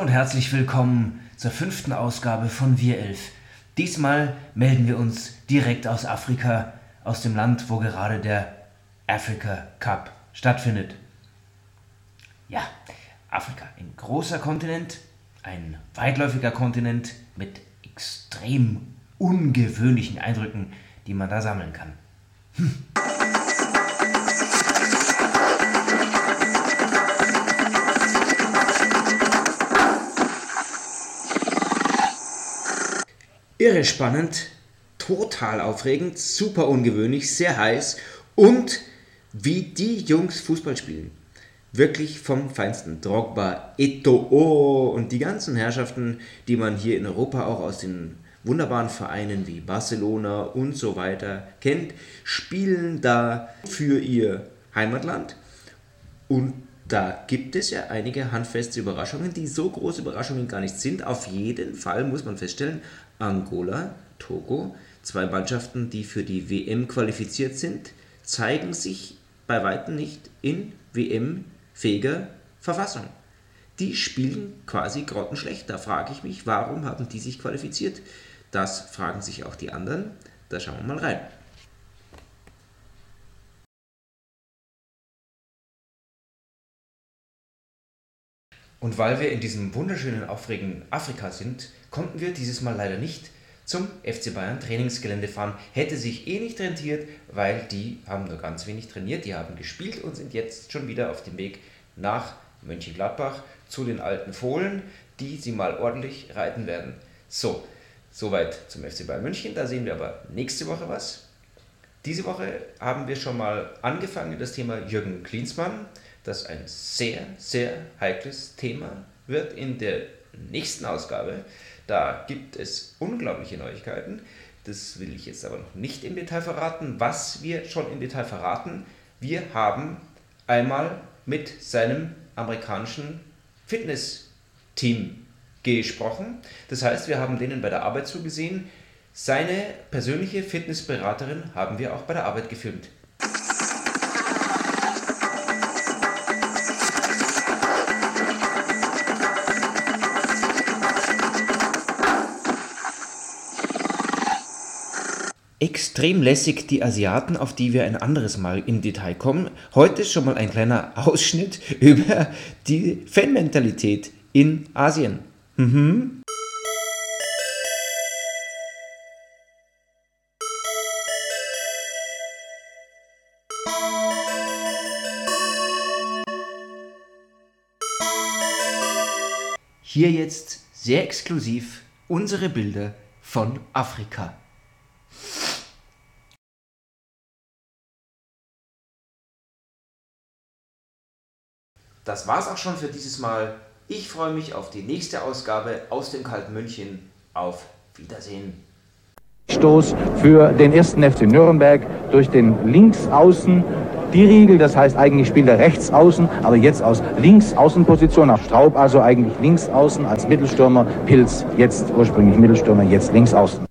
und herzlich willkommen zur fünften Ausgabe von Wir Elf. Diesmal melden wir uns direkt aus Afrika, aus dem Land, wo gerade der Africa Cup stattfindet. Ja, Afrika, ein großer Kontinent, ein weitläufiger Kontinent mit extrem ungewöhnlichen Eindrücken, die man da sammeln kann. Hm. Irre spannend, total aufregend, super ungewöhnlich, sehr heiß und wie die Jungs Fußball spielen. Wirklich vom Feinsten. Drogba, Eto'o und die ganzen Herrschaften, die man hier in Europa auch aus den wunderbaren Vereinen wie Barcelona und so weiter kennt, spielen da für ihr Heimatland. Und da gibt es ja einige handfeste Überraschungen, die so große Überraschungen gar nicht sind. Auf jeden Fall muss man feststellen, Angola, Togo, zwei Mannschaften, die für die WM qualifiziert sind, zeigen sich bei weitem nicht in WM-fähiger Verfassung. Die spielen quasi grottenschlecht. Da frage ich mich, warum haben die sich qualifiziert? Das fragen sich auch die anderen. Da schauen wir mal rein. Und weil wir in diesem wunderschönen, aufregenden Afrika sind, konnten wir dieses Mal leider nicht zum FC Bayern Trainingsgelände fahren. Hätte sich eh nicht rentiert, weil die haben nur ganz wenig trainiert, die haben gespielt und sind jetzt schon wieder auf dem Weg nach Mönchengladbach zu den alten Fohlen, die sie mal ordentlich reiten werden. So, soweit zum FC Bayern München. Da sehen wir aber nächste Woche was. Diese Woche haben wir schon mal angefangen, das Thema Jürgen Klinsmann das ein sehr, sehr heikles Thema wird in der nächsten Ausgabe. Da gibt es unglaubliche Neuigkeiten. Das will ich jetzt aber noch nicht im Detail verraten. Was wir schon im Detail verraten, wir haben einmal mit seinem amerikanischen Fitness-Team gesprochen. Das heißt, wir haben denen bei der Arbeit zugesehen. Seine persönliche Fitnessberaterin haben wir auch bei der Arbeit gefilmt. Extrem lässig die Asiaten, auf die wir ein anderes Mal im Detail kommen. Heute schon mal ein kleiner Ausschnitt über die Fanmentalität in Asien. Mhm. Hier jetzt sehr exklusiv unsere Bilder von Afrika. Das war's auch schon für dieses Mal. Ich freue mich auf die nächste Ausgabe aus dem kalten München. Auf Wiedersehen. Stoß für den ersten FC Nürnberg durch den Linksaußen die Riegel, das heißt eigentlich spielt er rechts außen, aber jetzt aus Linksaußenposition auf Straub, also eigentlich links außen als Mittelstürmer, Pilz jetzt ursprünglich Mittelstürmer, jetzt links außen.